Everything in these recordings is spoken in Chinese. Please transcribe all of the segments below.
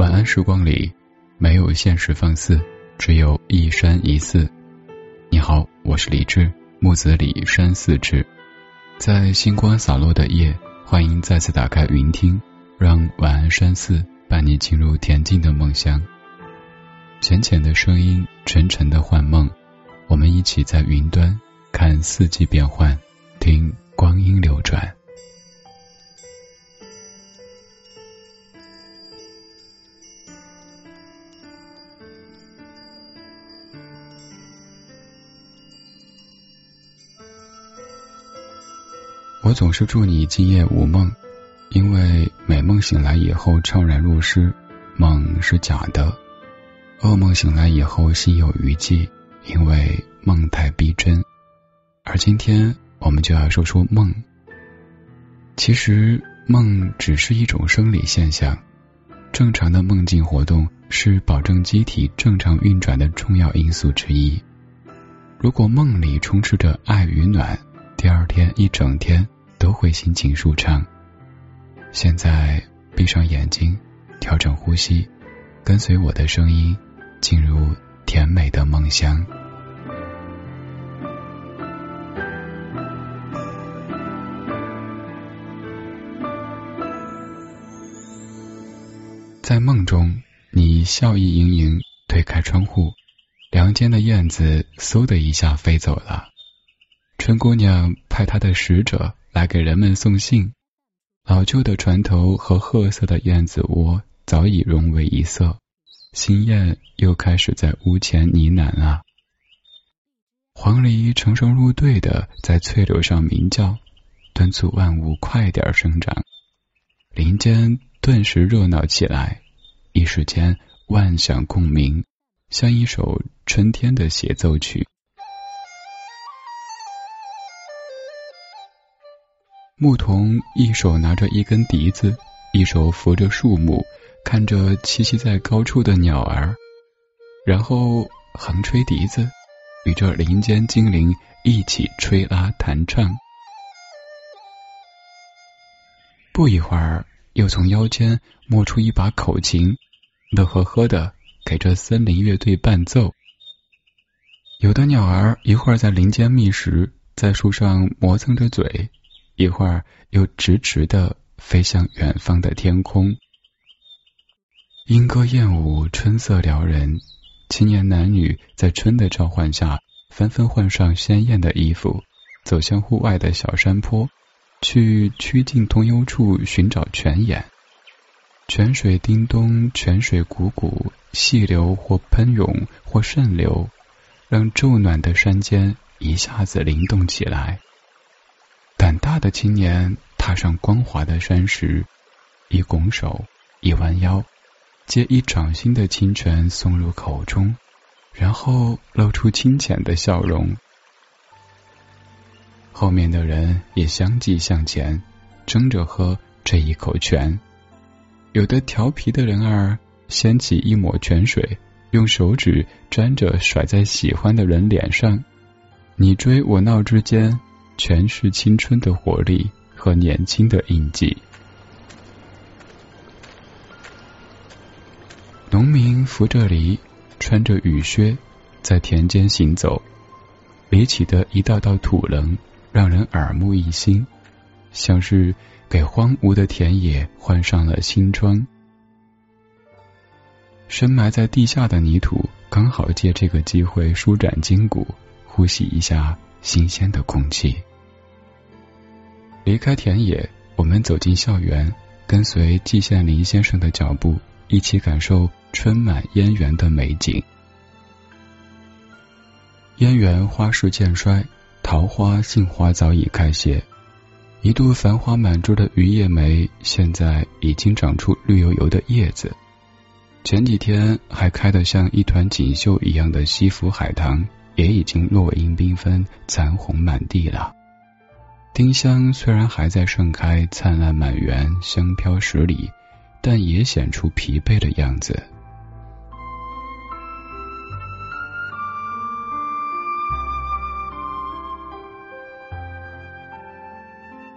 晚安时光里，没有现实放肆，只有一山一寺。你好，我是李志，木子李山寺志。在星光洒落的夜，欢迎再次打开云听，让晚安山寺伴你进入恬静的梦乡。浅浅的声音，沉沉的幻梦，我们一起在云端看四季变换，听光阴流转。我总是祝你今夜无梦，因为美梦醒来以后怅然若失，梦是假的；噩梦醒来以后心有余悸，因为梦太逼真。而今天我们就要说说梦。其实梦只是一种生理现象，正常的梦境活动是保证机体正常运转的重要因素之一。如果梦里充斥着爱与暖，第二天一整天。都会心情舒畅。现在闭上眼睛，调整呼吸，跟随我的声音，进入甜美的梦乡。在梦中，你笑意盈盈，推开窗户，梁间的燕子嗖的一下飞走了。春姑娘派她的使者。来给人们送信，老旧的船头和褐色的燕子窝早已融为一色，新燕又开始在屋前呢喃了。黄鹂成双入对的在翠柳上鸣叫，敦促万物快点生长。林间顿时热闹起来，一时间万响共鸣，像一首春天的协奏曲。牧童一手拿着一根笛子，一手扶着树木，看着栖息在高处的鸟儿，然后横吹笛子，与这林间精灵一起吹拉弹唱。不一会儿，又从腰间摸出一把口琴，乐呵呵的给这森林乐队伴奏。有的鸟儿一会儿在林间觅食，在树上磨蹭着嘴。一会儿又直直的飞向远方的天空，莺歌燕舞，春色撩人。青年男女在春的召唤下，纷纷换上鲜艳的衣服，走向户外的小山坡，去曲径通幽处寻找泉眼。泉水叮咚，泉水汩汩，细流或喷涌或渗流，让骤暖的山间一下子灵动起来。大的青年踏上光滑的山石，一拱手，一弯腰，接一掌心的清泉送入口中，然后露出清浅的笑容。后面的人也相继向前，争着喝这一口泉。有的调皮的人儿掀起一抹泉水，用手指沾着甩在喜欢的人脸上，你追我闹之间。全是青春的活力和年轻的印记。农民扶着犁，穿着雨靴，在田间行走，犁起的一道道土棱让人耳目一新，像是给荒芜的田野换上了新装。深埋在地下的泥土刚好借这个机会舒展筋骨，呼吸一下新鲜的空气。离开田野，我们走进校园，跟随季羡林先生的脚步，一起感受春满燕园的美景。燕园花树渐衰，桃花、杏花早已开谢。一度繁花满枝的榆叶梅，现在已经长出绿油油的叶子。前几天还开得像一团锦绣一样的西府海棠，也已经落英缤纷，残红满地了。丁香虽然还在盛开，灿烂满园，香飘十里，但也显出疲惫的样子。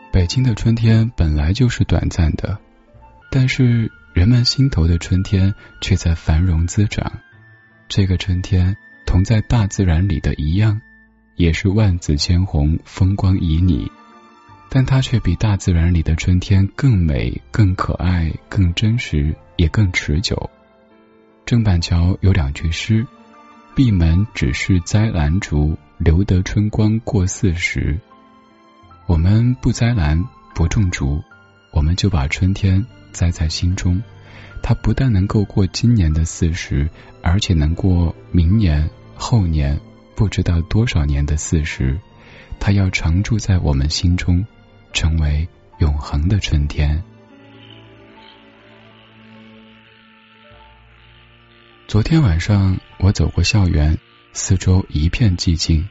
北京的春天本来就是短暂的，但是人们心头的春天却在繁荣滋长。这个春天，同在大自然里的一样，也是万紫千红，风光旖旎。但它却比大自然里的春天更美、更可爱、更真实，也更持久。郑板桥有两句诗：“闭门只是栽兰竹，留得春光过四时。”我们不栽兰，不种竹，我们就把春天栽在心中。它不但能够过今年的四十，而且能过明年、后年，不知道多少年的四十。它要常住在我们心中，成为永恒的春天。昨天晚上，我走过校园，四周一片寂静，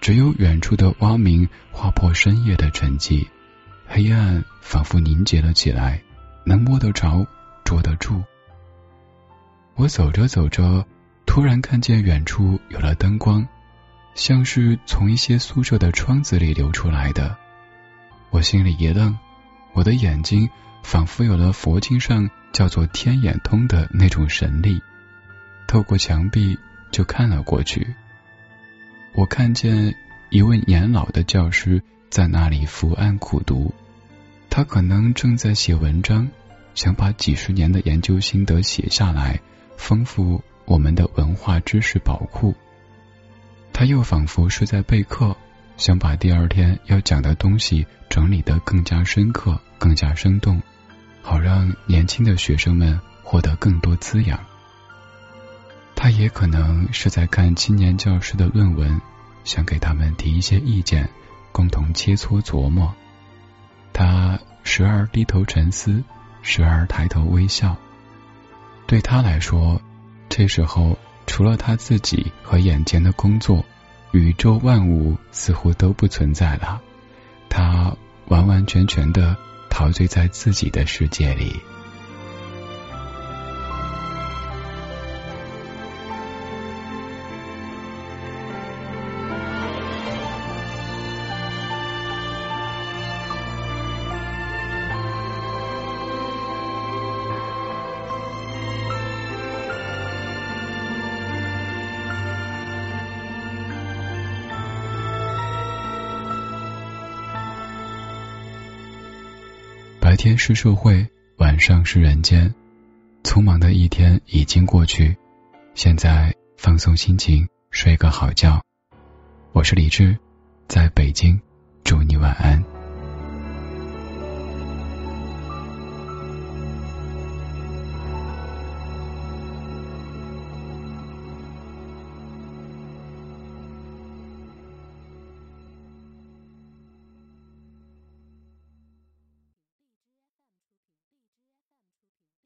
只有远处的蛙鸣划破深夜的沉寂，黑暗仿佛凝结了起来，能摸得着。捉得住。我走着走着，突然看见远处有了灯光，像是从一些宿舍的窗子里流出来的。我心里一愣，我的眼睛仿佛有了佛经上叫做“天眼通”的那种神力，透过墙壁就看了过去。我看见一位年老的教师在那里伏案苦读，他可能正在写文章。想把几十年的研究心得写下来，丰富我们的文化知识宝库。他又仿佛是在备课，想把第二天要讲的东西整理得更加深刻、更加生动，好让年轻的学生们获得更多滋养。他也可能是在看青年教师的论文，想给他们提一些意见，共同切磋琢磨。他时而低头沉思。时而抬头微笑。对他来说，这时候除了他自己和眼前的工作，宇宙万物似乎都不存在了。他完完全全的陶醉在自己的世界里。白天是社会，晚上是人间。匆忙的一天已经过去，现在放松心情，睡个好觉。我是李志，在北京，祝你晚安。